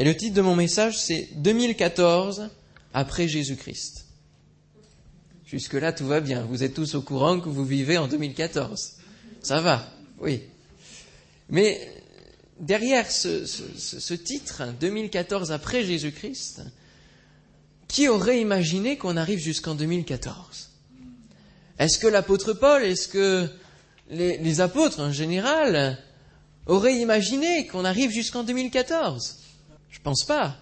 Et le titre de mon message, c'est 2014 après Jésus-Christ. Jusque-là, tout va bien. Vous êtes tous au courant que vous vivez en 2014. Ça va, oui. Mais derrière ce, ce titre, 2014 après Jésus-Christ, qui aurait imaginé qu'on arrive jusqu'en 2014 Est-ce que l'apôtre Paul, est-ce que les, les, apôtres en général auraient imaginé qu'on arrive jusqu'en 2014 Je pense pas.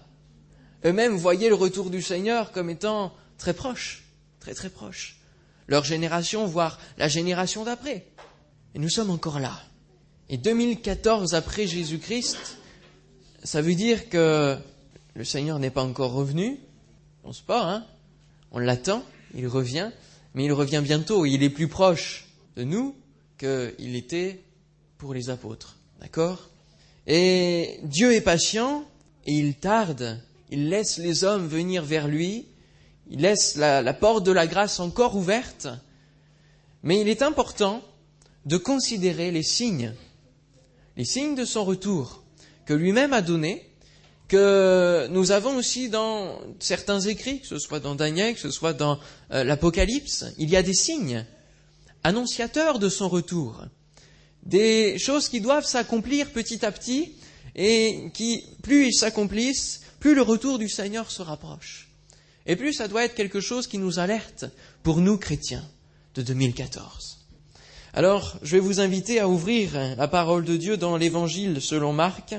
Eux-mêmes voyaient le retour du Seigneur comme étant très proche, très très proche. Leur génération, voire la génération d'après. Et nous sommes encore là. Et 2014 après Jésus-Christ, ça veut dire que le Seigneur n'est pas encore revenu, on se pas, hein On l'attend, il revient, mais il revient bientôt. Il est plus proche de nous qu'il était pour les apôtres. D'accord? Et Dieu est patient il tarde. Il laisse les hommes venir vers lui. Il laisse la, porte de la grâce encore ouverte. Mais il est important de considérer les signes, les signes de son retour que lui-même a donnés que nous avons aussi dans certains écrits, que ce soit dans Daniel, que ce soit dans euh, l'Apocalypse, il y a des signes annonciateurs de son retour, des choses qui doivent s'accomplir petit à petit et qui, plus ils s'accomplissent, plus le retour du Seigneur se rapproche. Et plus ça doit être quelque chose qui nous alerte pour nous chrétiens de 2014. Alors, je vais vous inviter à ouvrir la parole de Dieu dans l'Évangile selon Marc,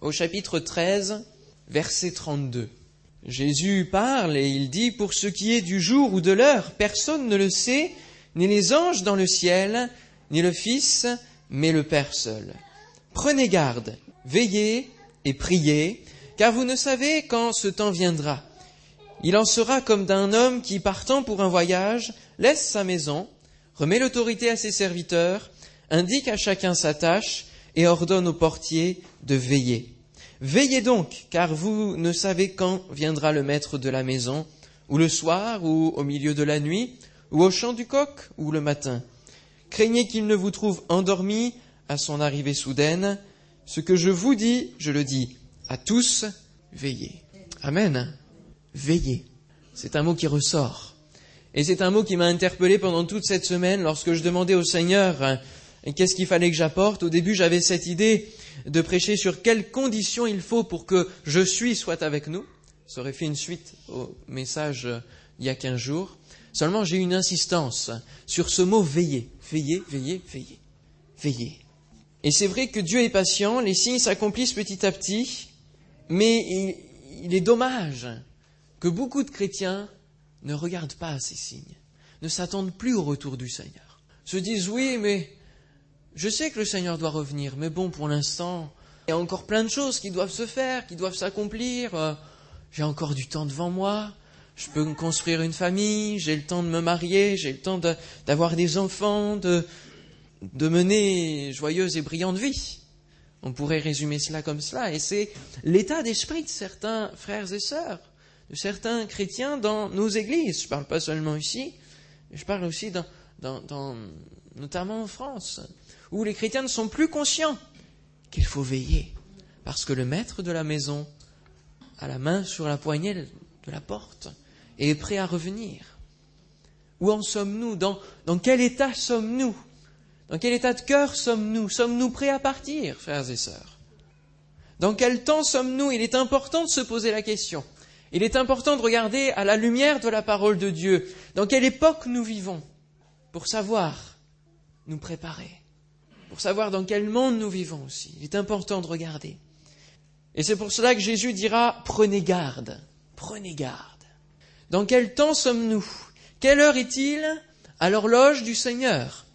au chapitre 13, verset 32. Jésus parle et il dit, Pour ce qui est du jour ou de l'heure, personne ne le sait, ni les anges dans le ciel, ni le Fils, mais le Père seul. Prenez garde, veillez et priez, car vous ne savez quand ce temps viendra. Il en sera comme d'un homme qui, partant pour un voyage, laisse sa maison, remet l'autorité à ses serviteurs, indique à chacun sa tâche, et ordonne au portier de veiller. Veillez donc, car vous ne savez quand viendra le maître de la maison, ou le soir, ou au milieu de la nuit, ou au chant du coq, ou le matin. Craignez qu'il ne vous trouve endormi à son arrivée soudaine. Ce que je vous dis, je le dis à tous, veillez. Amen. Veillez. C'est un mot qui ressort. Et c'est un mot qui m'a interpellé pendant toute cette semaine lorsque je demandais au Seigneur et qu'est-ce qu'il fallait que j'apporte? Au début, j'avais cette idée de prêcher sur quelles conditions il faut pour que je suis soit avec nous. Ça aurait fait une suite au message euh, il y a quinze jours. Seulement, j'ai une insistance sur ce mot veiller. Veiller, veiller, veiller. Veiller. Et c'est vrai que Dieu est patient, les signes s'accomplissent petit à petit, mais il, est dommage que beaucoup de chrétiens ne regardent pas ces signes, ne s'attendent plus au retour du Seigneur. Se disent oui, mais je sais que le Seigneur doit revenir, mais bon, pour l'instant, il y a encore plein de choses qui doivent se faire, qui doivent s'accomplir. Euh, j'ai encore du temps devant moi. Je peux construire une famille, j'ai le temps de me marier, j'ai le temps d'avoir des enfants, de, de mener joyeuse et brillante vie. On pourrait résumer cela comme cela. Et c'est l'état d'esprit de certains frères et sœurs, de certains chrétiens dans nos églises. Je ne parle pas seulement ici, je parle aussi dans, dans, notamment en France où les chrétiens ne sont plus conscients qu'il faut veiller, parce que le maître de la maison a la main sur la poignée de la porte et est prêt à revenir. Où en sommes-nous? Dans quel état sommes-nous? Dans quel état de cœur sommes-nous? Sommes-nous prêts à partir, frères et sœurs? Dans quel temps sommes-nous? Il est important de se poser la question. Il est important de regarder à la lumière de la parole de Dieu. Dans quelle époque nous vivons? Pour savoir nous préparer. Pour savoir dans quel monde nous vivons aussi. Il est important de regarder. Et c'est pour cela que Jésus dira, prenez garde, prenez garde. Dans quel temps sommes-nous? Quelle heure est-il? À l'horloge du Seigneur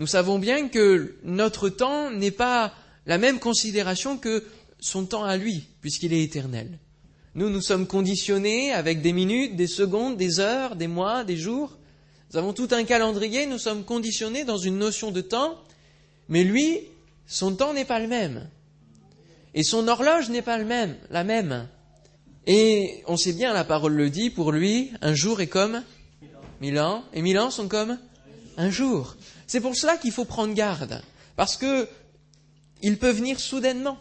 Nous savons bien que notre temps n'est pas la même considération que son temps à lui, puisqu'il est éternel. Nous, nous sommes conditionnés avec des minutes, des secondes, des heures, des mois, des jours. Nous avons tout un calendrier, nous sommes conditionnés dans une notion de temps mais lui, son temps n'est pas le même. Et son horloge n'est pas le même, la même. Et on sait bien, la parole le dit, pour lui, un jour est comme mille ans, et mille ans sont comme un jour. C'est pour cela qu'il faut prendre garde, parce que il peut venir soudainement.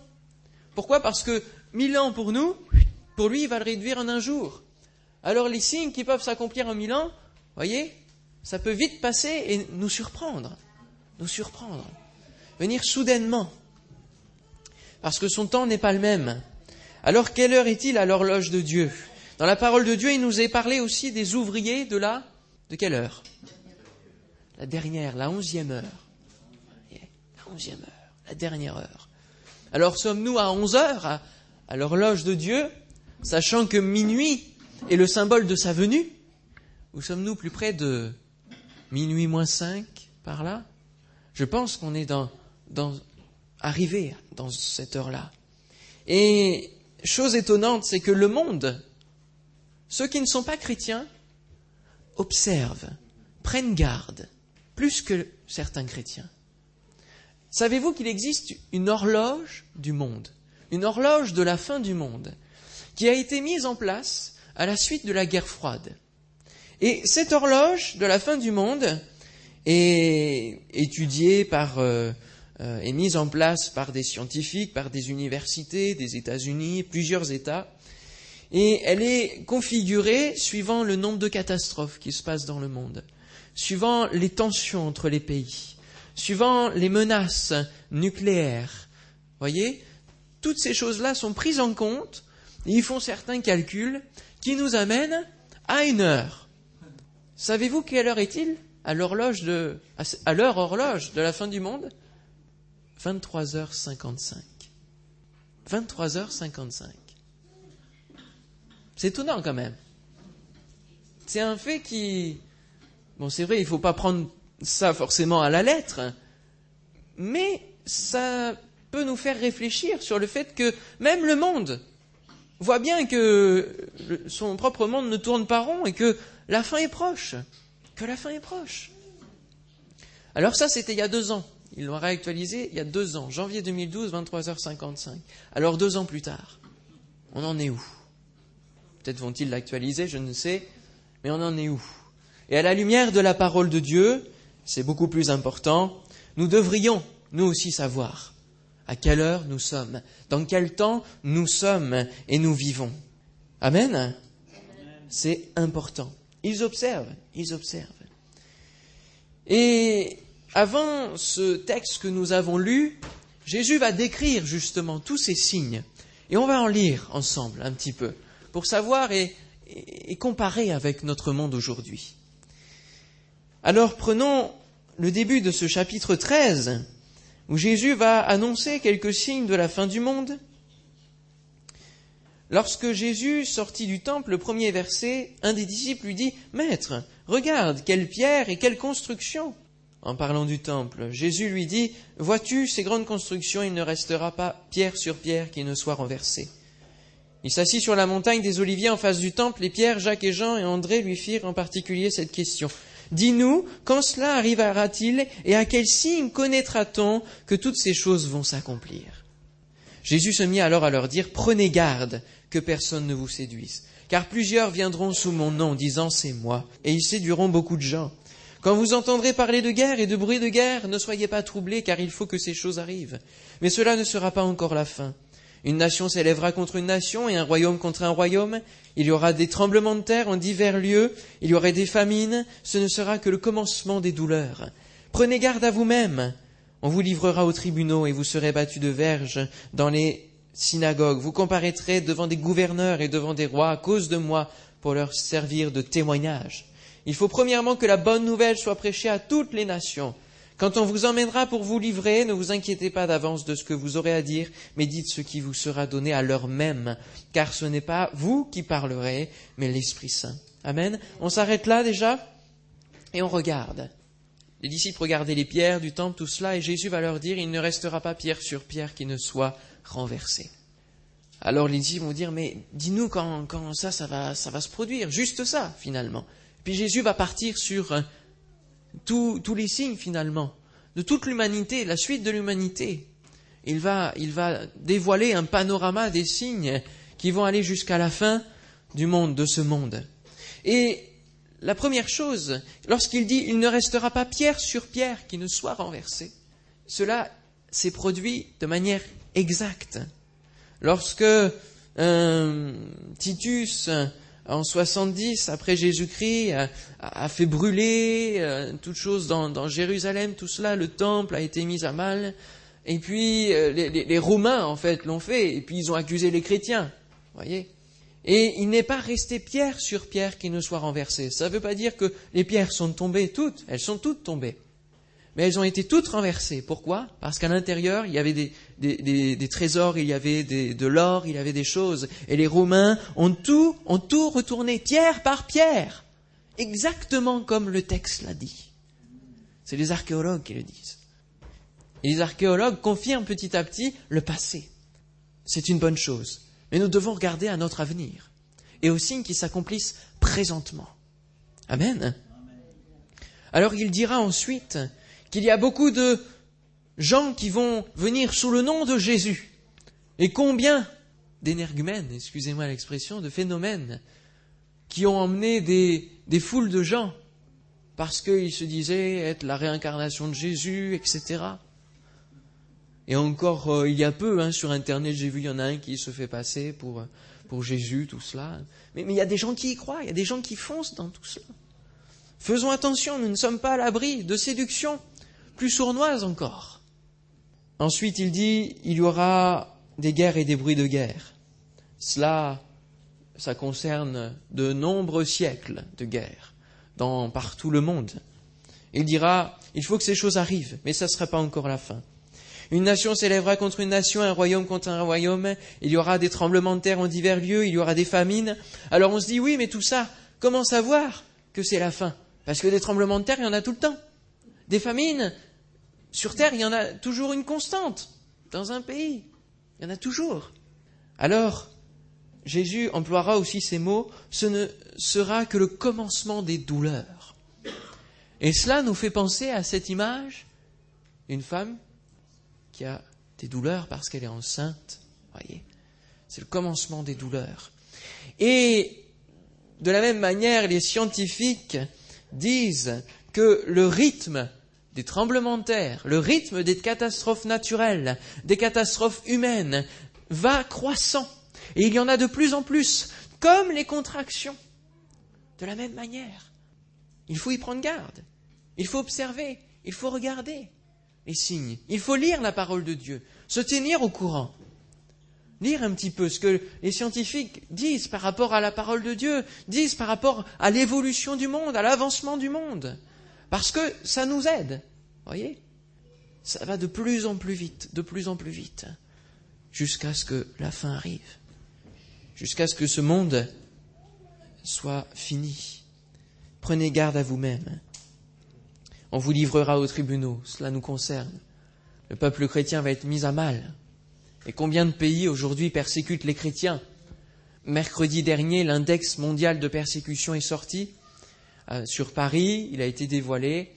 Pourquoi? Parce que mille ans pour nous, pour lui, il va le réduire en un jour. Alors les signes qui peuvent s'accomplir en mille ans, voyez, ça peut vite passer et nous surprendre, nous surprendre, venir soudainement, parce que son temps n'est pas le même. Alors quelle heure est-il à l'horloge de Dieu? Dans la parole de Dieu, il nous est parlé aussi des ouvriers de la... De quelle heure? La dernière, la onzième heure. La onzième heure, la dernière heure. Alors sommes-nous à onze heures, à, l'horloge de Dieu, sachant que minuit est le symbole de sa venue? Ou sommes-nous plus près de minuit moins cinq, par là? Je pense qu'on est dans, dans, arrivé dans cette heure-là. Et chose étonnante, c'est que le monde, ceux qui ne sont pas chrétiens, observent, prennent garde, plus que certains chrétiens. Savez-vous qu'il existe une horloge du monde, une horloge de la fin du monde, qui a été mise en place à la suite de la guerre froide? Et cette horloge de la fin du monde est étudiée par, euh, euh, est mise en place par des scientifiques, par des universités, des États-Unis, plusieurs États, et elle est configurée suivant le nombre de catastrophes qui se passent dans le monde, suivant les tensions entre les pays, suivant les menaces nucléaires. Voyez, toutes ces choses-là sont prises en compte. Et ils font certains calculs qui nous amènent à une heure. Savez-vous quelle heure est-il? À l'horloge de, à l'heure horloge de la fin du monde? 23h55. 23h55. C'est étonnant quand même. C'est un fait qui, bon, c'est vrai, il ne faut pas prendre ça forcément à la lettre, mais ça peut nous faire réfléchir sur le fait que même le monde voit bien que son propre monde ne tourne pas rond et que la fin est proche, que la fin est proche. Alors ça, c'était il y a deux ans. Ils l'ont réactualisé il y a deux ans, janvier 2012, 23h55. Alors deux ans plus tard, on en est où? Peut-être vont-ils l'actualiser, je ne sais, mais on en est où? Et à la lumière de la parole de Dieu, c'est beaucoup plus important, nous devrions, nous aussi, savoir à quelle heure nous sommes, dans quel temps nous sommes et nous vivons. Amen. C'est important. Ils observent, ils observent. Et avant ce texte que nous avons lu, Jésus va décrire justement tous ces signes. Et on va en lire ensemble un petit peu, pour savoir et, comparer avec notre monde aujourd'hui. Alors prenons le début de ce chapitre 13, où Jésus va annoncer quelques signes de la fin du monde. Lorsque Jésus sortit du temple, le premier verset, un des disciples lui dit, Maître, regarde, quelle pierre et quelle construction. En parlant du temple, Jésus lui dit, Vois-tu ces grandes constructions, il ne restera pas pierre sur pierre qui ne soit renversée. Il s'assit sur la montagne des Oliviers en face du temple, et Pierre, Jacques et Jean et André lui firent en particulier cette question. Dis-nous, quand cela arrivera-t-il et à quel signe connaîtra-t-on que toutes ces choses vont s'accomplir? Jésus se mit alors à leur dire, Prenez garde que personne ne vous séduise, car plusieurs viendront sous mon nom, disant C'est moi, et ils séduiront beaucoup de gens. Quand vous entendrez parler de guerre et de bruit de guerre, ne soyez pas troublés, car il faut que ces choses arrivent. Mais cela ne sera pas encore la fin. Une nation s'élèvera contre une nation et un royaume contre un royaume. Il y aura des tremblements de terre en divers lieux. Il y aura des famines. Ce ne sera que le commencement des douleurs. Prenez garde à vous-même. On vous livrera aux tribunaux et vous serez battus de verges dans les synagogues. Vous comparaîtrez devant des gouverneurs et devant des rois à cause de moi pour leur servir de témoignage. Il faut premièrement que la bonne nouvelle soit prêchée à toutes les nations. Quand on vous emmènera pour vous livrer, ne vous inquiétez pas d'avance de ce que vous aurez à dire, mais dites ce qui vous sera donné à l'heure même, car ce n'est pas vous qui parlerez, mais l'Esprit Saint. Amen. On s'arrête là déjà et on regarde. Les disciples regardaient les pierres du temple, tout cela, et Jésus va leur dire, il ne restera pas pierre sur pierre qui ne soit renversée. Alors les disciples vont dire, mais dis-nous quand, ça, ça va, ça va se produire, juste ça, finalement. Puis Jésus va partir sur tous, les signes finalement, de toute l'humanité, la suite de l'humanité. Il va, il va dévoiler un panorama des signes qui vont aller jusqu'à la fin du monde, de ce monde. Et la première chose, lorsqu'il dit il ne restera pas pierre sur pierre qui ne soit renversée, cela s'est produit de manière exacte. Lorsque euh, Titus, en 70 après Jésus-Christ, a, fait brûler euh, toutes choses dans, dans, Jérusalem, tout cela, le temple a été mis à mal, et puis euh, les, les, Romains en fait l'ont fait, et puis ils ont accusé les chrétiens, voyez. Et il n'est pas resté pierre sur pierre qui ne soit renversée. Ça ne veut pas dire que les pierres sont tombées toutes, elles sont toutes tombées mais elles ont été toutes renversées. Pourquoi? Parce qu'à l'intérieur, il y avait des, trésors, il y avait de l'or, il y avait des choses. Et les Romains ont tout, ont tout retourné, pierre par pierre, exactement comme le texte l'a dit. C'est les archéologues qui le disent. Et les archéologues confirment petit à petit le passé. C'est une bonne chose. Mais nous devons regarder à notre avenir et aux signes qui s'accomplissent présentement. Amen. Alors il dira ensuite, qu'il y a beaucoup de gens qui vont venir sous le nom de Jésus. Et combien d'énergumènes, excusez-moi l'expression, de phénomènes qui ont emmené des, foules de gens parce qu'ils se disaient être la réincarnation de Jésus, etc. Et encore, euh, il y a peu, hein, sur Internet, j'ai vu, il y en a un qui se fait passer pour, pour Jésus, tout cela. Mais, mais il y a des gens qui y croient, il y a des gens qui foncent dans tout cela. Faisons attention, nous ne sommes pas à l'abri de séduction plus sournoise encore. Ensuite, il dit, il y aura des guerres et des bruits de guerre. Cela, ça concerne de nombreux siècles de guerre dans partout le monde. Il dira, il faut que ces choses arrivent, mais ça ne sera pas encore la fin. Une nation s'élèvera contre une nation, un royaume contre un royaume, il y aura des tremblements de terre en divers lieux, il y aura des famines. Alors on se dit, oui, mais tout ça, comment savoir que c'est la fin? Parce que des tremblements de terre, il y en a tout le temps. Des famines, sur Terre, il y en a toujours une constante. Dans un pays, il y en a toujours. Alors, Jésus emploiera aussi ces mots, ce ne sera que le commencement des douleurs. Et cela nous fait penser à cette image, une femme qui a des douleurs parce qu'elle est enceinte. Voyez, c'est le commencement des douleurs. Et de la même manière, les scientifiques disent que le rythme des tremblements de terre, le rythme des catastrophes naturelles, des catastrophes humaines va croissant. Et il y en a de plus en plus, comme les contractions. De la même manière. Il faut y prendre garde. Il faut observer. Il faut regarder les signes. Il faut lire la parole de Dieu. Se tenir au courant. Lire un petit peu ce que les scientifiques disent par rapport à la parole de Dieu, disent par rapport à l'évolution du monde, à l'avancement du monde. Parce que ça nous aide. Voyez Ça va de plus en plus vite, de plus en plus vite, jusqu'à ce que la fin arrive, jusqu'à ce que ce monde soit fini. Prenez garde à vous-même. On vous livrera aux tribunaux, cela nous concerne. Le peuple chrétien va être mis à mal. Et combien de pays aujourd'hui persécutent les chrétiens? Mercredi dernier, l'index mondial de persécution est sorti. Euh, sur Paris, il a été dévoilé,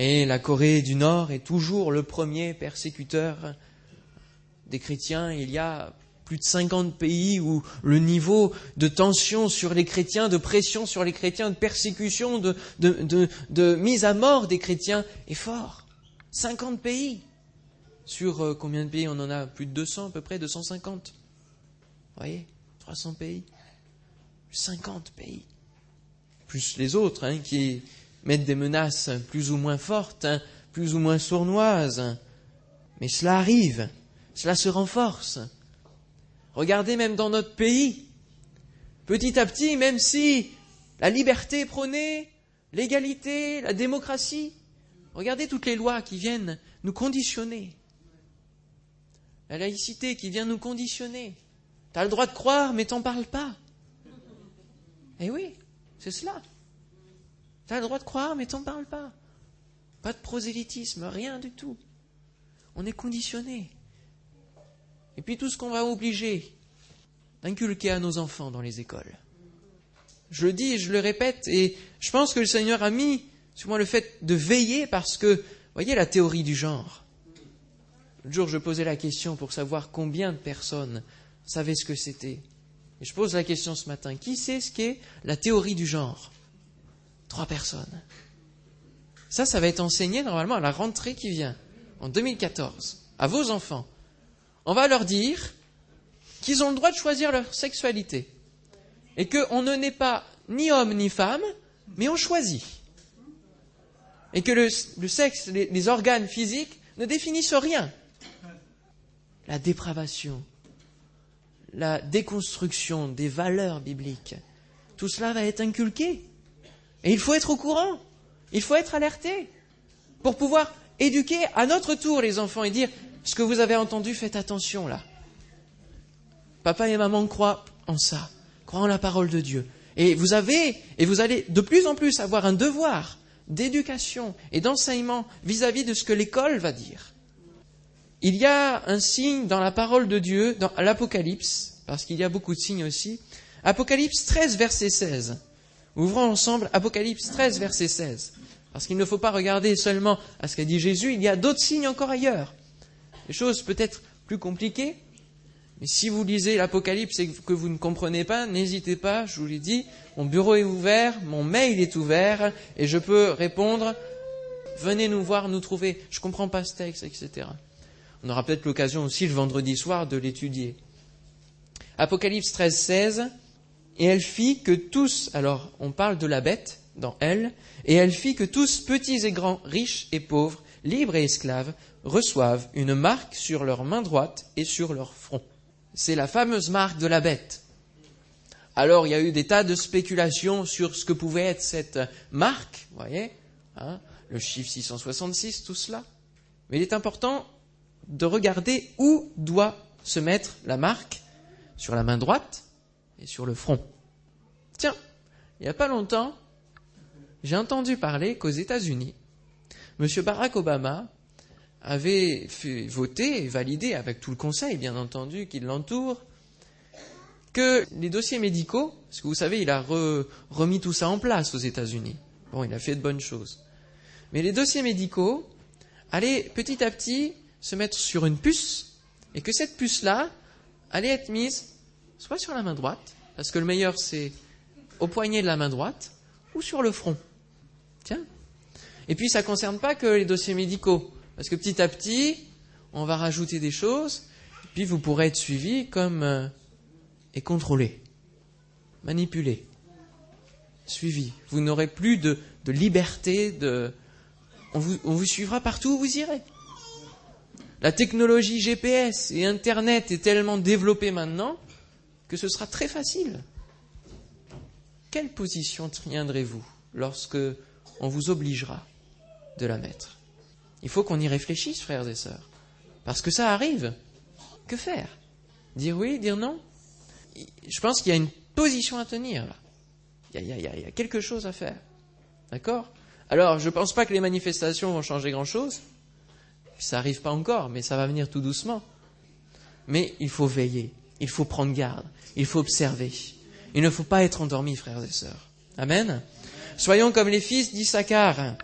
et la Corée du Nord est toujours le premier persécuteur des chrétiens. Il y a plus de 50 pays où le niveau de tension sur les chrétiens, de pression sur les chrétiens, de persécution, de, mise à mort des chrétiens est fort. 50 pays. Sur euh, combien de pays? On en a plus de 200 à peu près, 250. Vous voyez? 300 pays. 50 pays plus les autres, hein, qui mettent des menaces plus ou moins fortes, hein, plus ou moins sournoises. Mais cela arrive, cela se renforce. Regardez même dans notre pays, petit à petit, même si la liberté est prônée, l'égalité, la démocratie, regardez toutes les lois qui viennent nous conditionner. La laïcité qui vient nous conditionner. Tu as le droit de croire, mais t'en parles pas. Eh oui. C'est cela. Tu as le droit de croire, mais t'en parles pas. Pas de prosélytisme, rien du tout. On est conditionné. Et puis tout ce qu'on va obliger d'inculquer à nos enfants dans les écoles. Je le dis et je le répète, et je pense que le Seigneur a mis sur moi le fait de veiller parce que, voyez la théorie du genre. Le jour, je posais la question pour savoir combien de personnes savaient ce que c'était. Et je pose la question ce matin, qui sait ce qu'est la théorie du genre? Trois personnes. Ça, ça va être enseigné normalement à la rentrée qui vient, en 2014, à vos enfants. On va leur dire qu'ils ont le droit de choisir leur sexualité. Et qu'on ne naît pas ni homme ni femme, mais on choisit. Et que le, sexe, les organes physiques ne définissent rien. La dépravation, la déconstruction des valeurs bibliques, tout cela va être inculqué. Et il faut être au courant, il faut être alerté pour pouvoir éduquer à notre tour les enfants et dire ce que vous avez entendu, faites attention là. Papa et maman croient en ça, croient en la parole de Dieu. Et vous avez, et vous allez de plus en plus avoir un devoir d'éducation et d'enseignement vis-à-vis de ce que l'école va dire. Il y a un signe dans la parole de Dieu, dans l'Apocalypse, parce qu'il y a beaucoup de signes aussi. Apocalypse 13, verset 16. Ouvrons ensemble Apocalypse 13, verset 16. Parce qu'il ne faut pas regarder seulement à ce qu'a dit Jésus, il y a d'autres signes encore ailleurs. Des choses peut-être plus compliquées, mais si vous lisez l'Apocalypse et que vous ne comprenez pas, n'hésitez pas, je vous l'ai dit, mon bureau est ouvert, mon mail est ouvert, et je peux répondre, venez nous voir, nous trouver, je ne comprends pas ce texte, etc. On aura peut-être l'occasion aussi le vendredi soir de l'étudier. Apocalypse 13, 16, et elle fit que tous, alors on parle de la bête dans elle, et elle fit que tous, petits et grands, riches et pauvres, libres et esclaves, reçoivent une marque sur leur main droite et sur leur front. C'est la fameuse marque de la bête. Alors il y a eu des tas de spéculations sur ce que pouvait être cette marque, vous voyez, hein, le chiffre 666, tout cela. Mais il est important de regarder où doit se mettre la marque sur la main droite et sur le front. Tiens, il n'y a pas longtemps, j'ai entendu parler qu'aux États-Unis, M. Barack Obama avait fait voter et valider avec tout le conseil, bien entendu, qui l'entoure, que les dossiers médicaux, parce que vous savez, il a remis tout ça en place aux États-Unis. Bon, il a fait de bonnes choses. Mais les dossiers médicaux allaient petit à petit se mettre sur une puce, et que cette puce-là allait être mise soit sur la main droite, parce que le meilleur c'est au poignet de la main droite, ou sur le front. Tiens. Et puis ça ne concerne pas que les dossiers médicaux. Parce que petit à petit, on va rajouter des choses, puis vous pourrez être suivi comme euh, et contrôlé, manipulé, suivi. Vous n'aurez plus de, liberté, de, on vous, on vous suivra partout où vous irez. La technologie GPS et Internet est tellement développée maintenant que ce sera très facile. Quelle position tiendrez-vous lorsque on vous obligera de la mettre? Il faut qu'on y réfléchisse, frères et sœurs. Parce que ça arrive. Que faire? Dire oui, dire non? Je pense qu'il y a une position à tenir là. Il y, a, quelque chose à faire. D'accord? Alors, je ne pense pas que les manifestations vont changer grand-chose. Ça n'arrive pas encore, mais ça va venir tout doucement. Mais il faut veiller, il faut prendre garde, il faut observer. Il ne faut pas être endormi, frères et sœurs. Amen. Soyons comme les fils d'Issachar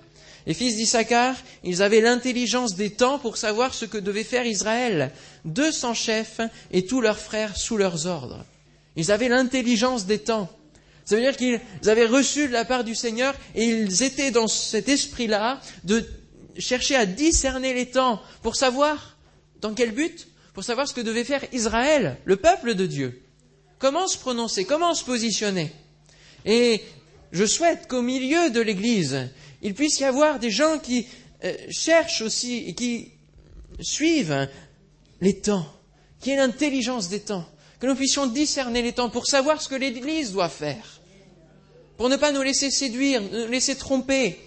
les fils d'Issachar, ils avaient l'intelligence des temps pour savoir ce que devait faire Israël. Deux cents chefs et tous leurs frères sous leurs ordres. Ils avaient l'intelligence des temps. Ça veut dire qu'ils avaient reçu de la part du Seigneur et ils étaient dans cet esprit-là de chercher à discerner les temps pour savoir dans quel but Pour savoir ce que devait faire Israël, le peuple de Dieu. Comment se prononcer Comment se positionner Et je souhaite qu'au milieu de l'Église, il puisse y avoir des gens qui euh, cherchent aussi et qui suivent les temps, qui aient l'intelligence des temps, que nous puissions discerner les temps pour savoir ce que l'Église doit faire, pour ne pas nous laisser séduire, nous laisser tromper,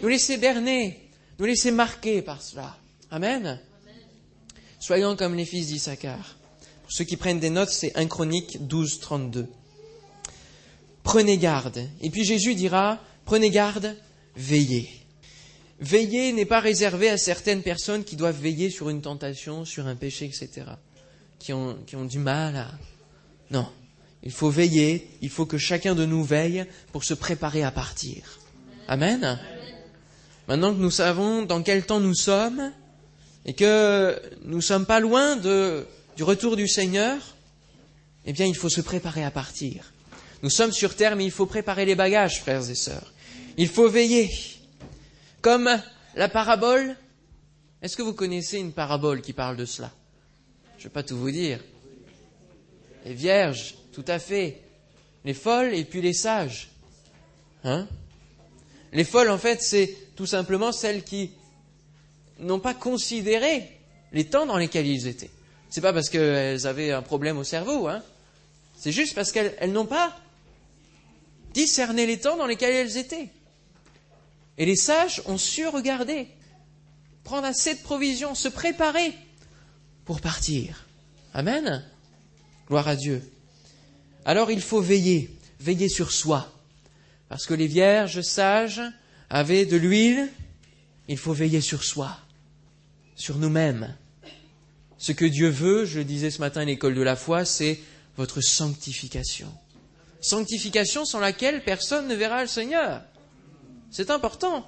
nous laisser berner, nous laisser marquer par cela. Amen. Soyons comme les fils d'Issachar. Pour ceux qui prennent des notes, c'est 1 Chronique 12, 32. Prenez garde. Et puis Jésus dira, prenez garde veiller. Veiller n'est pas réservé à certaines personnes qui doivent veiller sur une tentation, sur un péché, etc. Qui ont, qui ont du mal à... Non. Il faut veiller, il faut que chacun de nous veille pour se préparer à partir. Amen. Maintenant que nous savons dans quel temps nous sommes et que nous ne sommes pas loin du retour du Seigneur, eh bien il faut se préparer à partir. Nous sommes sur terre, mais il faut préparer les bagages, frères et sœurs. Il faut veiller. Comme la parabole. Est-ce que vous connaissez une parabole qui parle de cela? Je ne vais pas tout vous dire. les vierges, tout à fait, les folles et puis les sages. Hein? Les folles, en fait, c'est tout simplement celles qui n'ont pas considéré les temps dans lesquels ils étaient. C'est pas parce qu'elles avaient un problème au cerveau, hein. C'est juste parce qu'elles n'ont pas discerné les temps dans lesquels elles étaient. Et les sages ont su regarder, prendre assez de provisions, se préparer pour partir. Amen. Gloire à Dieu. Alors il faut veiller, veiller sur soi. Parce que les vierges sages avaient de l'huile, il faut veiller sur soi, sur nous-mêmes. Ce que Dieu veut, je le disais ce matin à l'école de la foi, c'est votre sanctification. Sanctification sans laquelle personne ne verra le Seigneur. C'est important.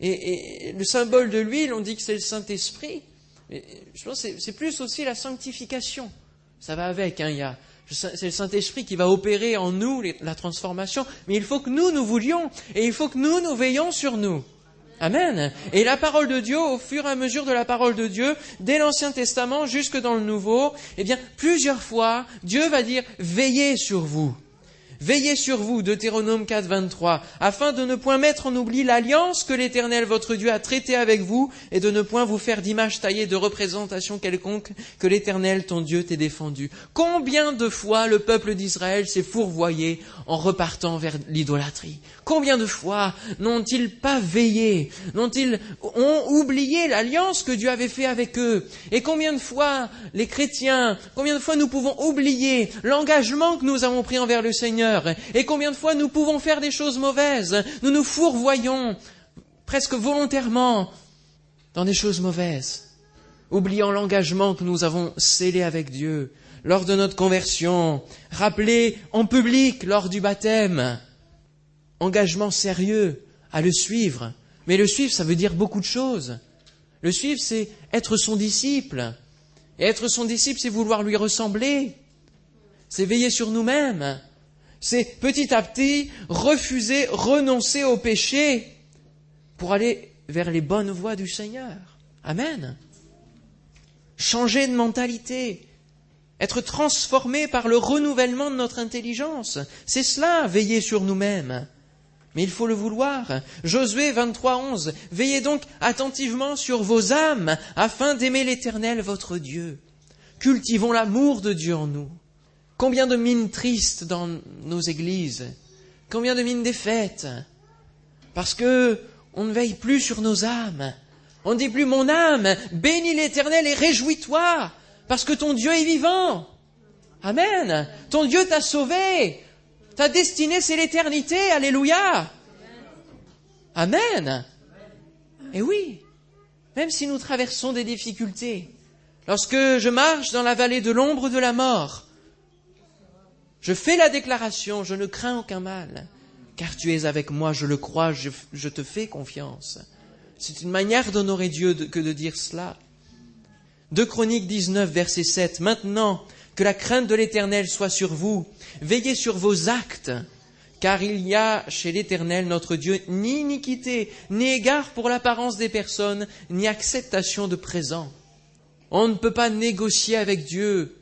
Et, le symbole de l'huile, on dit que c'est le Saint-Esprit. Mais je pense que c'est plus aussi la sanctification. Ça va avec. Hein, c'est le Saint-Esprit qui va opérer en nous la transformation, mais il faut que nous, nous voulions, et il faut que nous, nous veillons sur nous. Amen. Et la parole de Dieu, au fur et à mesure de la parole de Dieu, dès l'Ancien Testament jusque dans le Nouveau, eh bien, plusieurs fois, Dieu va dire, veillez sur vous. Veillez sur vous, Deutéronome 4, 23, afin de ne point mettre en oubli l'alliance que l'Éternel votre Dieu a traitée avec vous, et de ne point vous faire d'image taillée de représentation quelconque que l'Éternel ton Dieu t'ait défendu. Combien de fois le peuple d'Israël s'est fourvoyé en repartant vers l'idolâtrie? Combien de fois n'ont-ils pas veillé? N'ont-ils ont oublié l'alliance que Dieu avait fait avec eux? Et combien de fois les chrétiens, combien de fois nous pouvons oublier l'engagement que nous avons pris envers le Seigneur? Et combien de fois nous pouvons faire des choses mauvaises? Nous nous fourvoyons presque volontairement dans des choses mauvaises, oubliant l'engagement que nous avons scellé avec Dieu lors de notre conversion, rappelé en public lors du baptême. Engagement sérieux à le suivre. Mais le suivre, ça veut dire beaucoup de choses. Le suivre, c'est être son disciple. Et être son disciple, c'est vouloir lui ressembler. C'est veiller sur nous-mêmes. C'est petit à petit refuser, renoncer au péché pour aller vers les bonnes voies du Seigneur. Amen. Changer de mentalité, être transformé par le renouvellement de notre intelligence. C'est cela, veiller sur nous-mêmes. Mais il faut le vouloir. Josué 23, 11. Veillez donc attentivement sur vos âmes afin d'aimer l'éternel votre Dieu. Cultivons l'amour de Dieu en nous. Combien de mines tristes dans nos églises Combien de mines défaites Parce que on ne veille plus sur nos âmes. On ne dit plus mon âme, bénis l'Éternel et réjouis-toi, parce que ton Dieu est vivant. Amen. Ton Dieu t'a sauvé. Ta destinée, c'est l'éternité. Alléluia. Amen. Et oui, même si nous traversons des difficultés, lorsque je marche dans la vallée de l'ombre de la mort, je fais la déclaration, je ne crains aucun mal, car tu es avec moi, je le crois, je, te fais confiance. C'est une manière d'honorer Dieu que de dire cela. De Chroniques 19, verset 7. Maintenant, que la crainte de l'Éternel soit sur vous, veillez sur vos actes, car il y a chez l'Éternel notre Dieu ni iniquité, ni égard pour l'apparence des personnes, ni acceptation de présent. On ne peut pas négocier avec Dieu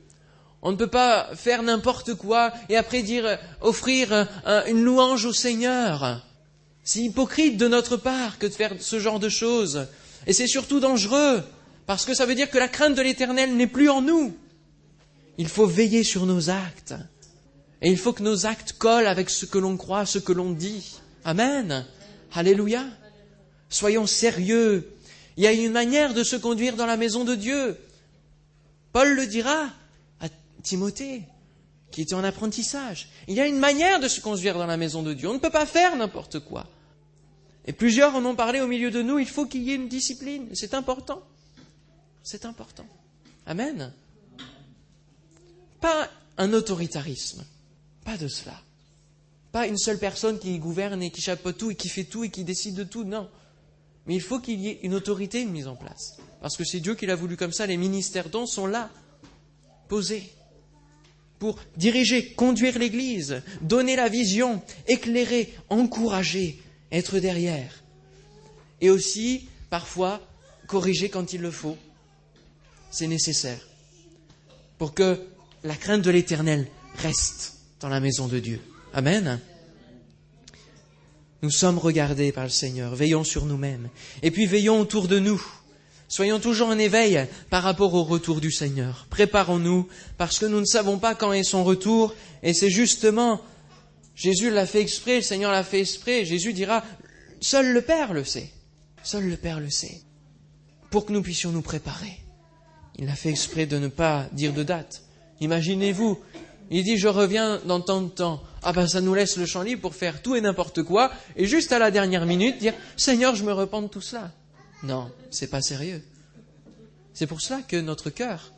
on ne peut pas faire n'importe quoi et après dire, offrir une louange au Seigneur. C'est hypocrite de notre part que de faire ce genre de choses. Et c'est surtout dangereux, parce que ça veut dire que la crainte de l'Éternel n'est plus en nous. Il faut veiller sur nos actes. Et il faut que nos actes collent avec ce que l'on croit, ce que l'on dit. Amen. Alléluia. Soyons sérieux. Il y a une manière de se conduire dans la maison de Dieu. Paul le dira, Timothée, qui était en apprentissage. Il y a une manière de se conduire dans la maison de Dieu. On ne peut pas faire n'importe quoi. Et plusieurs en ont parlé au milieu de nous, il faut qu'il y ait une discipline. C'est important. C'est important. Amen. Pas un autoritarisme. Pas de cela. Pas une seule personne qui gouverne et qui chapeaute tout et qui fait tout et qui décide de tout. Non. Mais il faut qu'il y ait une autorité mise en place. Parce que c'est Dieu qui l'a voulu comme ça. Les ministères dons sont là, posés pour diriger, conduire l'Église, donner la vision, éclairer, encourager, être derrière. Et aussi, parfois, corriger quand il le faut. C'est nécessaire. Pour que la crainte de l'éternel reste dans la maison de Dieu. Amen. Nous sommes regardés par le Seigneur, veillons sur nous-mêmes, et puis veillons autour de nous. Soyons toujours en éveil par rapport au retour du Seigneur. Préparons-nous, parce que nous ne savons pas quand est son retour, et c'est justement, Jésus l'a fait exprès, le Seigneur l'a fait exprès, Jésus dira, seul le Père le sait, seul le Père le sait, pour que nous puissions nous préparer. Il a fait exprès de ne pas dire de date. Imaginez-vous, il dit je reviens dans tant de temps. Ah ben ça nous laisse le champ libre pour faire tout et n'importe quoi, et juste à la dernière minute dire Seigneur, je me repens de tout cela. Non, c'est pas sérieux. C'est pour cela que notre cœur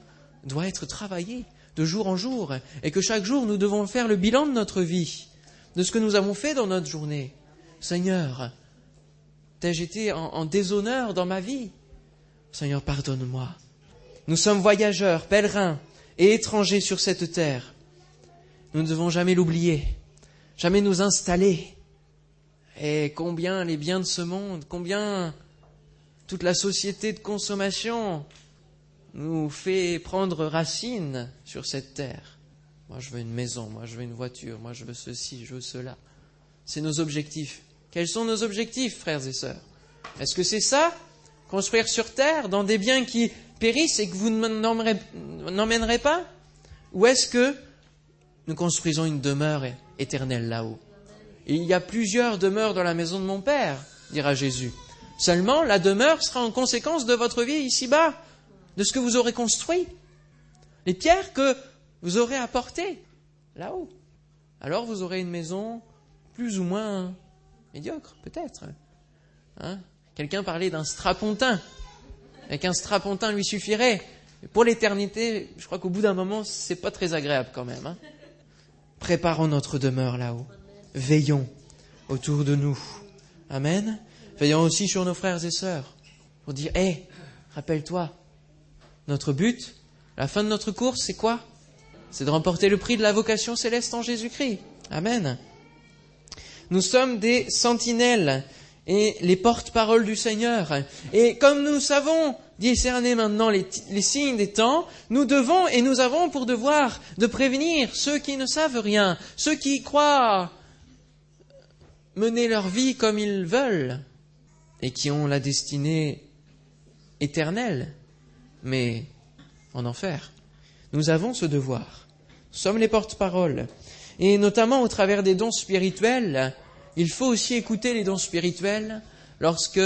doit être travaillé de jour en jour, et que chaque jour nous devons faire le bilan de notre vie, de ce que nous avons fait dans notre journée. Seigneur, t'ai-je été en, en déshonneur dans ma vie? Seigneur, pardonne-moi. Nous sommes voyageurs, pèlerins et étrangers sur cette terre. Nous ne devons jamais l'oublier, jamais nous installer. Et combien les biens de ce monde, combien toute la société de consommation nous fait prendre racine sur cette terre. Moi, je veux une maison, moi, je veux une voiture, moi, je veux ceci, je veux cela. C'est nos objectifs. Quels sont nos objectifs, frères et sœurs? Est-ce que c'est ça? Construire sur terre, dans des biens qui périssent et que vous n'emmènerez pas? Ou est-ce que nous construisons une demeure éternelle là-haut? Il y a plusieurs demeures dans la maison de mon Père, dira Jésus. Seulement, la demeure sera en conséquence de votre vie ici-bas, de ce que vous aurez construit, les pierres que vous aurez apportées là-haut. Alors vous aurez une maison plus ou moins médiocre, peut-être. Hein? Quelqu'un parlait d'un strapontin. Et qu'un strapontin lui suffirait. pour l'éternité, je crois qu'au bout d'un moment, c'est pas très agréable quand même. Hein. Préparons notre demeure là-haut. Veillons autour de nous. Amen. Veillons aussi sur nos frères et sœurs. Pour dire, hé, rappelle-toi, notre but, la fin de notre course, c'est quoi? C'est de remporter le prix de la vocation céleste en Jésus-Christ. Amen. Nous sommes des sentinelles et les porte-paroles du Seigneur. Et comme nous savons discerner maintenant les, les, signes des temps, nous devons et nous avons pour devoir de prévenir ceux qui ne savent rien, ceux qui croient mener leur vie comme ils veulent et qui ont la destinée éternelle, mais en enfer. Nous avons ce devoir. Nous sommes les porte-paroles. Et notamment au travers des dons spirituels, il faut aussi écouter les dons spirituels lorsque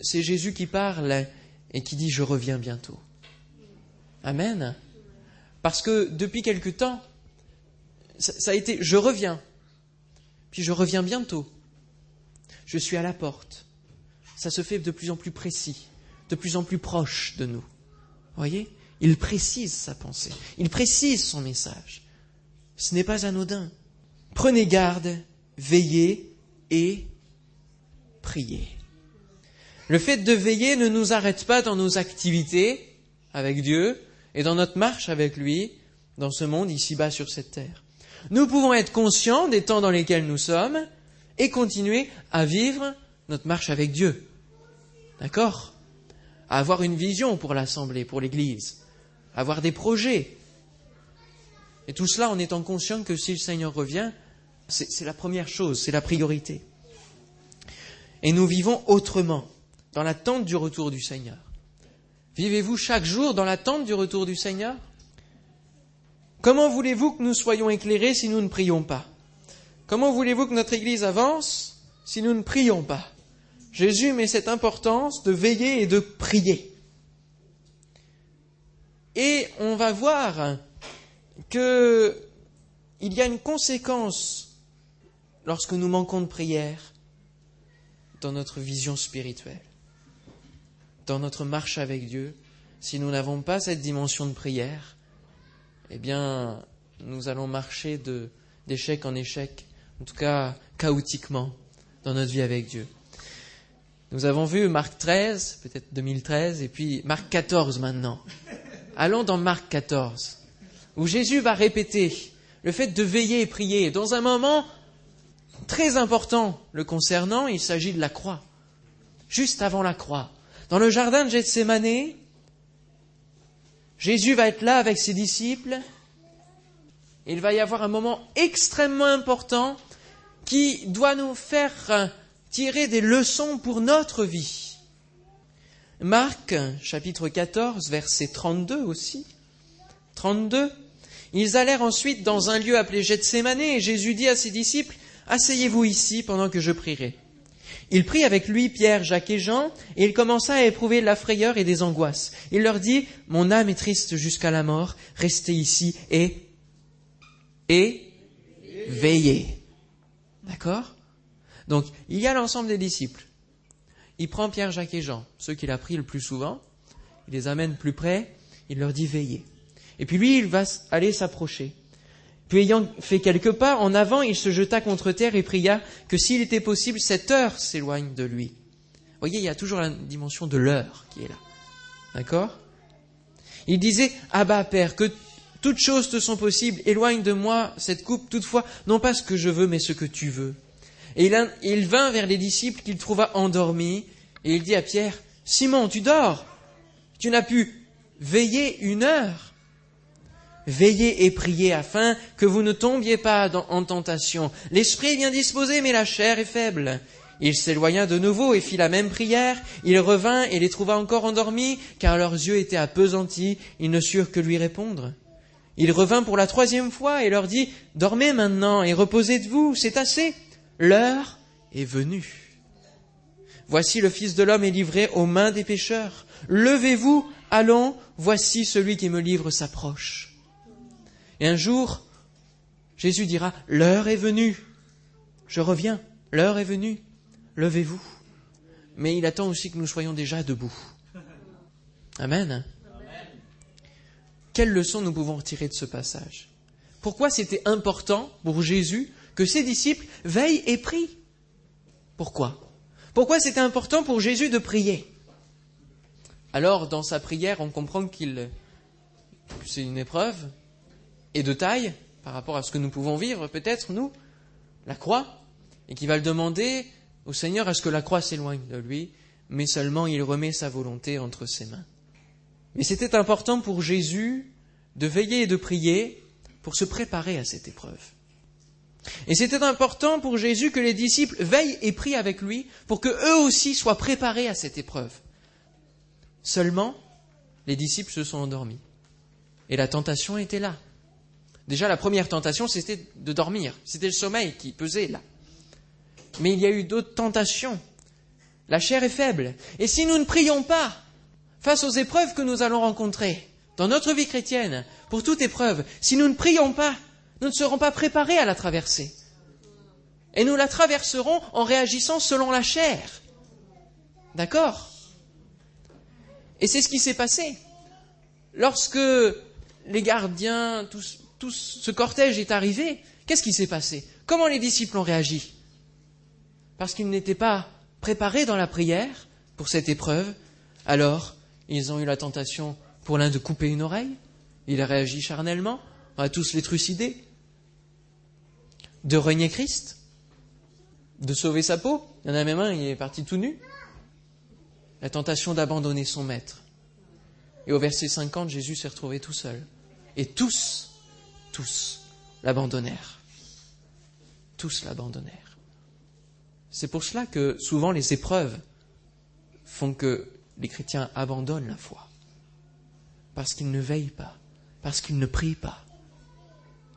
c'est Jésus qui parle et qui dit Je reviens bientôt. Amen. Parce que depuis quelque temps, ça, a été Je reviens, puis je reviens bientôt. Je suis à la porte. Ça se fait de plus en plus précis, de plus en plus proche de nous. Voyez? Il précise sa pensée, il précise son message. Ce n'est pas anodin. Prenez garde veiller et prier. Le fait de veiller ne nous arrête pas dans nos activités avec Dieu et dans notre marche avec lui dans ce monde ici-bas sur cette terre. Nous pouvons être conscients des temps dans lesquels nous sommes et continuer à vivre notre marche avec Dieu. D'accord? Avoir une vision pour l'Assemblée, pour l'Église, avoir des projets. Et tout cela en étant conscient que si le Seigneur revient, c'est la première chose, c'est la priorité. Et nous vivons autrement, dans l'attente du retour du Seigneur. Vivez-vous chaque jour dans l'attente du retour du Seigneur? Comment voulez-vous que nous soyons éclairés si nous ne prions pas? Comment voulez-vous que notre Église avance si nous ne prions pas? Jésus met cette importance de veiller et de prier. Et on va voir qu'il y a une conséquence lorsque nous manquons de prière dans notre vision spirituelle, dans notre marche avec Dieu, si nous n'avons pas cette dimension de prière, eh bien, nous allons marcher d'échec en échec, en tout cas chaotiquement, dans notre vie avec Dieu. Nous avons vu Marc 13, peut-être 2013, et puis Marc 14 maintenant. Allons dans Marc 14, où Jésus va répéter le fait de veiller et prier. Dans un moment très important le concernant, il s'agit de la croix. Juste avant la croix. Dans le jardin de Gethsemane, Jésus va être là avec ses disciples il va y avoir un moment extrêmement important qui doit nous faire tirer des leçons pour notre vie. Marc, chapitre 14, verset 32 aussi. 32. Ils allèrent ensuite dans un lieu appelé Gethsemane et Jésus dit à ses disciples, Asseyez-vous ici pendant que je prierai. Il prit avec lui Pierre, Jacques et Jean, et il commença à éprouver de la frayeur et des angoisses. Il leur dit, Mon âme est triste jusqu'à la mort, restez ici et, et, veillez. D'accord? Donc, il y a l'ensemble des disciples. Il prend Pierre, Jacques et Jean, ceux qu'il a pris le plus souvent, il les amène plus près, il leur dit veillez. Et puis lui, il va aller s'approcher. Puis ayant fait quelques pas en avant, il se jeta contre terre et pria que s'il était possible, cette heure s'éloigne de lui. Vous voyez, il y a toujours la dimension de l'heure qui est là. D'accord? Il disait, Abba Père, que toutes choses te sont possibles, éloigne de moi cette coupe, toutefois, non pas ce que je veux, mais ce que tu veux. Et il, vint vers les disciples qu'il trouva endormis, et il dit à Pierre, Simon, tu dors, tu n'as pu veiller une heure. Veillez et priez afin que vous ne tombiez pas en tentation. L'esprit est bien disposé, mais la chair est faible. Il s'éloigna de nouveau et fit la même prière. Il revint et les trouva encore endormis, car leurs yeux étaient appesantis. Ils ne surent que lui répondre. Il revint pour la troisième fois et leur dit, Dormez maintenant et reposez de vous, c'est assez. L'heure est venue. Voici le Fils de l'homme est livré aux mains des pécheurs. Levez-vous, allons, voici celui qui me livre s'approche. Et un jour, Jésus dira, l'heure est venue. Je reviens, l'heure est venue. Levez-vous. Mais il attend aussi que nous soyons déjà debout. Amen. Quelle leçon nous pouvons retirer de ce passage? Pourquoi c'était important pour Jésus que ses disciples veillent et prient Pourquoi? Pourquoi c'était important pour Jésus de prier? Alors, dans sa prière, on comprend qu'il c'est une épreuve, et de taille par rapport à ce que nous pouvons vivre, peut-être, nous, la croix, et qui va le demander au Seigneur à ce que la croix s'éloigne de lui, mais seulement il remet sa volonté entre ses mains. Mais c'était important pour Jésus de veiller et de prier pour se préparer à cette épreuve. Et c'était important pour Jésus que les disciples veillent et prient avec lui pour que eux aussi soient préparés à cette épreuve. Seulement, les disciples se sont endormis. Et la tentation était là. Déjà, la première tentation, c'était de dormir. C'était le sommeil qui pesait là. Mais il y a eu d'autres tentations. La chair est faible. Et si nous ne prions pas face aux épreuves que nous allons rencontrer dans notre vie chrétienne, pour toute épreuve, si nous ne prions pas, nous ne serons pas préparés à la traverser. Et nous la traverserons en réagissant selon la chair. D'accord? Et c'est ce qui s'est passé. Lorsque les gardiens, tout ce cortège est arrivé, qu'est-ce qui s'est passé? Comment les disciples ont réagi? Parce qu'ils n'étaient pas préparés dans la prière pour cette épreuve, alors ils ont eu la tentation pour l'un de couper une oreille, il a réagi charnellement, on va tous les trucider, de renier Christ, de sauver sa peau, il y en a même un, il est parti tout nu, la tentation d'abandonner son maître. Et au verset 50, Jésus s'est retrouvé tout seul. Et tous tous l'abandonnèrent. Tous l'abandonnèrent. C'est pour cela que souvent les épreuves font que les chrétiens abandonnent la foi. Parce qu'ils ne veillent pas, parce qu'ils ne prient pas.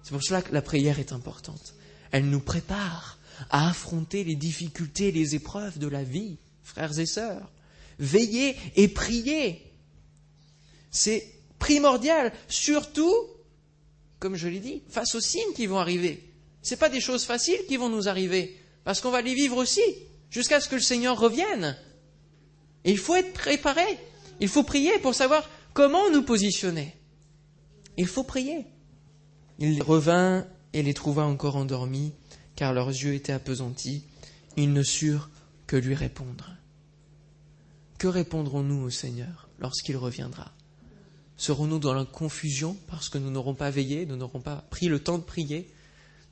C'est pour cela que la prière est importante. Elle nous prépare à affronter les difficultés, les épreuves de la vie, frères et sœurs. Veillez et priez. C'est primordial, surtout comme je l'ai dit, face aux signes qui vont arriver. Ce pas des choses faciles qui vont nous arriver, parce qu'on va les vivre aussi, jusqu'à ce que le Seigneur revienne. Il faut être préparé. Il faut prier pour savoir comment nous positionner. Il faut prier. Il revint et les trouva encore endormis, car leurs yeux étaient appesantis. Ils ne surent que lui répondre. Que répondrons-nous au Seigneur lorsqu'il reviendra? Serons-nous dans la confusion parce que nous n'aurons pas veillé, nous n'aurons pas pris le temps de prier?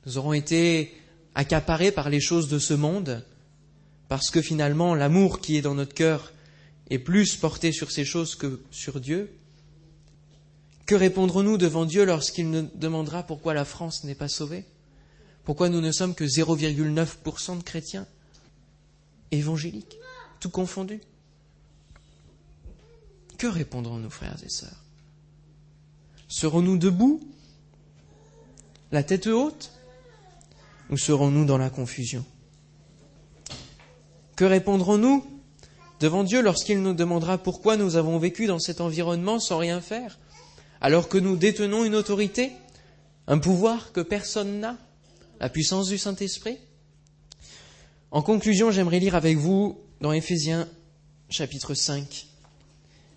Nous aurons été accaparés par les choses de ce monde parce que finalement l'amour qui est dans notre cœur est plus porté sur ces choses que sur Dieu? Que répondrons-nous devant Dieu lorsqu'il nous demandera pourquoi la France n'est pas sauvée? Pourquoi nous ne sommes que 0,9% de chrétiens évangéliques, tout confondu Que répondrons-nous, frères et sœurs? Serons-nous debout, la tête haute, ou serons-nous dans la confusion? Que répondrons-nous devant Dieu lorsqu'il nous demandera pourquoi nous avons vécu dans cet environnement sans rien faire? Alors que nous détenons une autorité, un pouvoir que personne n'a, la puissance du Saint-Esprit En conclusion, j'aimerais lire avec vous dans Éphésiens chapitre 5,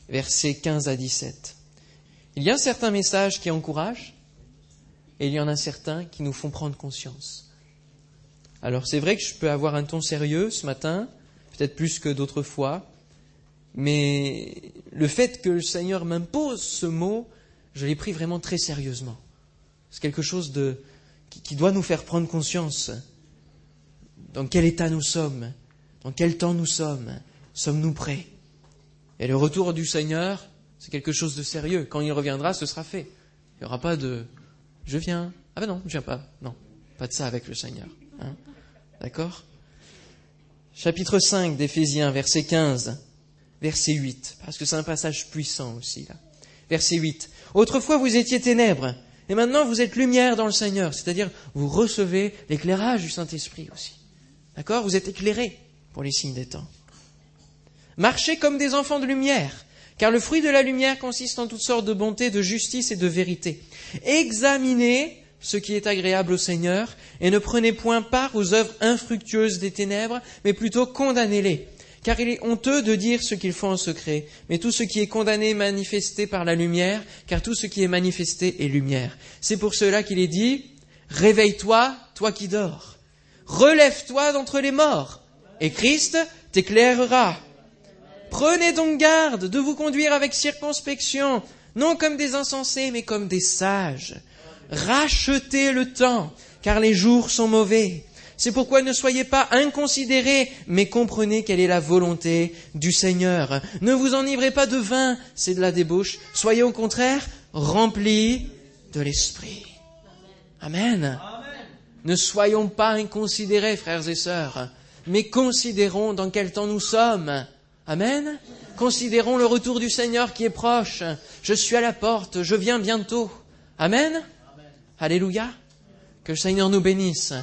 versets 15 à 17. Il y a certains messages qui encouragent et il y en a certains qui nous font prendre conscience. Alors c'est vrai que je peux avoir un ton sérieux ce matin, peut-être plus que d'autres fois, mais le fait que le Seigneur m'impose ce mot, je l'ai pris vraiment très sérieusement. C'est quelque chose qui, doit nous faire prendre conscience dans quel état nous sommes, dans quel temps nous sommes, sommes-nous prêts Et le retour du Seigneur, c'est quelque chose de sérieux. Quand il reviendra, ce sera fait. Il n'y aura pas de je viens. Ah ben non, je viens pas. Non, pas de ça avec le Seigneur. Hein. D'accord? Chapitre 5 d'Éphésiens, verset 15, verset 8, parce que c'est un passage puissant aussi là. Verset 8. Autrefois vous étiez ténèbres, et maintenant vous êtes lumière dans le Seigneur, c'est-à-dire vous recevez l'éclairage du Saint-Esprit aussi. D'accord? Vous êtes éclairés pour les signes des temps. Marchez comme des enfants de lumière, car le fruit de la lumière consiste en toutes sortes de bonté, de justice et de vérité. Examinez ce qui est agréable au Seigneur, et ne prenez point part aux œuvres infructueuses des ténèbres, mais plutôt condamnez-les car il est honteux de dire ce qu'il faut en secret, mais tout ce qui est condamné est manifesté par la lumière, car tout ce qui est manifesté est lumière. C'est pour cela qu'il est dit, Réveille-toi, toi qui dors. Relève-toi d'entre les morts, et Christ t'éclairera. Prenez donc garde de vous conduire avec circonspection, non comme des insensés, mais comme des sages. Rachetez le temps, car les jours sont mauvais. C'est pourquoi ne soyez pas inconsidérés, mais comprenez quelle est la volonté du Seigneur. Ne vous enivrez pas de vin, c'est de la débauche. Soyez au contraire remplis de l'Esprit. Amen. Ne soyons pas inconsidérés, frères et sœurs, mais considérons dans quel temps nous sommes. Amen. Considérons le retour du Seigneur qui est proche. Je suis à la porte, je viens bientôt. Amen. Alléluia. Que le Seigneur nous bénisse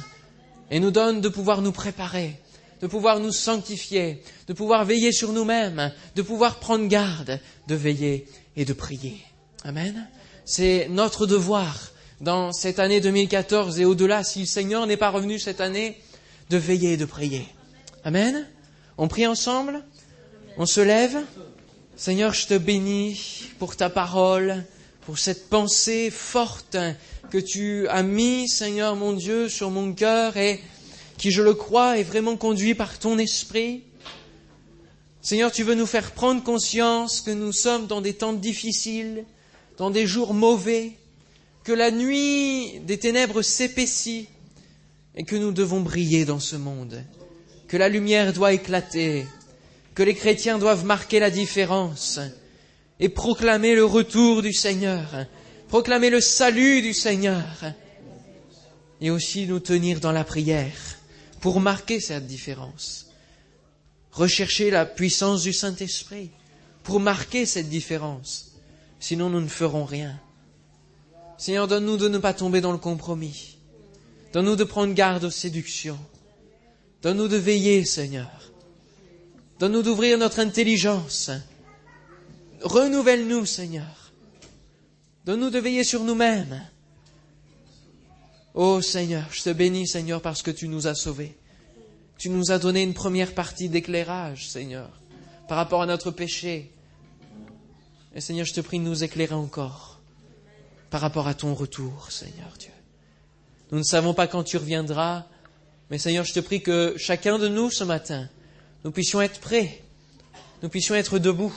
et nous donne de pouvoir nous préparer, de pouvoir nous sanctifier, de pouvoir veiller sur nous-mêmes, de pouvoir prendre garde, de veiller et de prier. Amen. C'est notre devoir dans cette année 2014 et au-delà, si le Seigneur n'est pas revenu cette année, de veiller et de prier. Amen. On prie ensemble, on se lève. Seigneur, je te bénis pour ta parole, pour cette pensée forte que tu as mis, Seigneur mon Dieu, sur mon cœur et qui, je le crois, est vraiment conduit par ton esprit. Seigneur, tu veux nous faire prendre conscience que nous sommes dans des temps difficiles, dans des jours mauvais, que la nuit des ténèbres s'épaissit et que nous devons briller dans ce monde, que la lumière doit éclater, que les chrétiens doivent marquer la différence et proclamer le retour du Seigneur, proclamer le salut du Seigneur et aussi nous tenir dans la prière pour marquer cette différence. Rechercher la puissance du Saint-Esprit pour marquer cette différence. Sinon, nous ne ferons rien. Seigneur, donne-nous de ne pas tomber dans le compromis. Donne-nous de prendre garde aux séductions. Donne-nous de veiller, Seigneur. Donne-nous d'ouvrir notre intelligence. Renouvelle-nous, Seigneur. Donne-nous de veiller sur nous-mêmes. Ô Seigneur, je te bénis, Seigneur, parce que tu nous as sauvés. Tu nous as donné une première partie d'éclairage, Seigneur, par rapport à notre péché. Et Seigneur, je te prie de nous éclairer encore par rapport à ton retour, Seigneur Dieu. Nous ne savons pas quand tu reviendras, mais Seigneur, je te prie que chacun de nous ce matin, nous puissions être prêts, nous puissions être debout,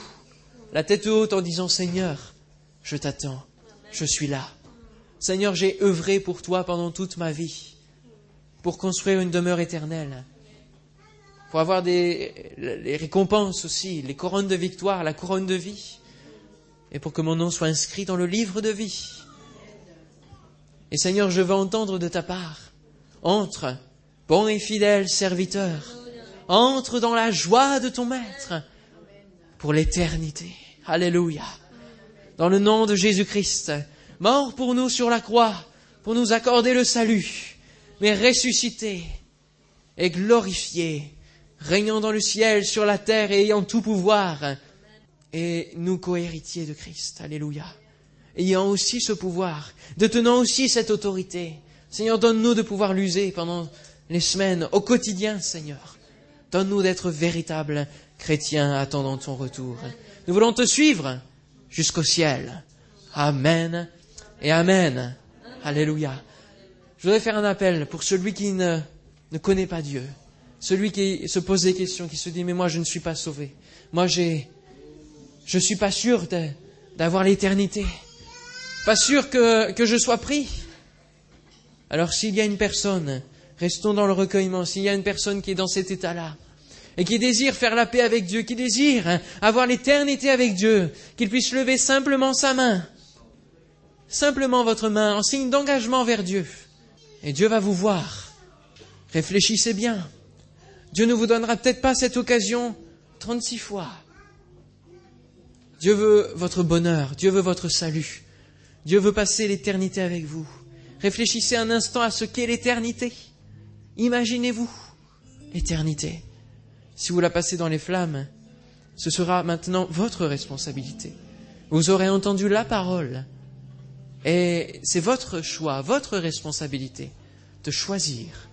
la tête haute en disant Seigneur, je t'attends je suis là. Seigneur, j'ai œuvré pour toi pendant toute ma vie, pour construire une demeure éternelle, pour avoir des, les récompenses aussi, les couronnes de victoire, la couronne de vie, et pour que mon nom soit inscrit dans le livre de vie. Et Seigneur, je veux entendre de ta part, entre, bon et fidèle serviteur, entre dans la joie de ton Maître pour l'éternité. Alléluia. Dans le nom de Jésus-Christ, mort pour nous sur la croix, pour nous accorder le salut, mais ressuscité et glorifié, régnant dans le ciel, sur la terre et ayant tout pouvoir, et nous cohéritiers de Christ. Alléluia. Ayant aussi ce pouvoir, détenant aussi cette autorité. Seigneur, donne-nous de pouvoir l'user pendant les semaines, au quotidien, Seigneur. Donne-nous d'être véritables chrétiens attendant ton retour. Nous voulons te suivre jusqu'au ciel. Amen et Amen. Alléluia. Je voudrais faire un appel pour celui qui ne, ne connaît pas Dieu, celui qui se pose des questions, qui se dit mais moi je ne suis pas sauvé, moi j'ai, je ne suis pas sûr d'avoir l'éternité, pas sûr que, que je sois pris. Alors s'il y a une personne, restons dans le recueillement, s'il y a une personne qui est dans cet état-là, et qui désire faire la paix avec Dieu, qui désire hein, avoir l'éternité avec Dieu, qu'il puisse lever simplement sa main, simplement votre main, en signe d'engagement vers Dieu. Et Dieu va vous voir. Réfléchissez bien. Dieu ne vous donnera peut-être pas cette occasion 36 fois. Dieu veut votre bonheur, Dieu veut votre salut. Dieu veut passer l'éternité avec vous. Réfléchissez un instant à ce qu'est l'éternité. Imaginez-vous l'éternité. Si vous la passez dans les flammes, ce sera maintenant votre responsabilité. Vous aurez entendu la parole. Et c'est votre choix, votre responsabilité de choisir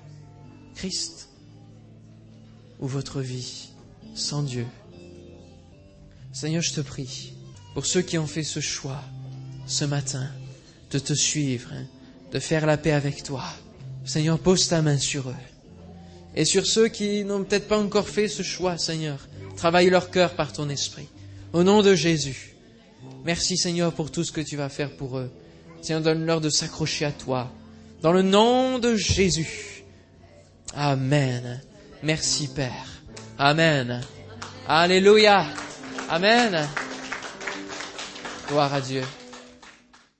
Christ ou votre vie sans Dieu. Seigneur, je te prie pour ceux qui ont fait ce choix ce matin de te suivre, de faire la paix avec toi. Seigneur, pose ta main sur eux. Et sur ceux qui n'ont peut-être pas encore fait ce choix, Seigneur, travaille leur cœur par ton esprit. Au nom de Jésus. Merci, Seigneur, pour tout ce que tu vas faire pour eux. Seigneur, donne-leur de s'accrocher à toi. Dans le nom de Jésus. Amen. Merci, Père. Amen. Alléluia. Amen. Gloire à Dieu.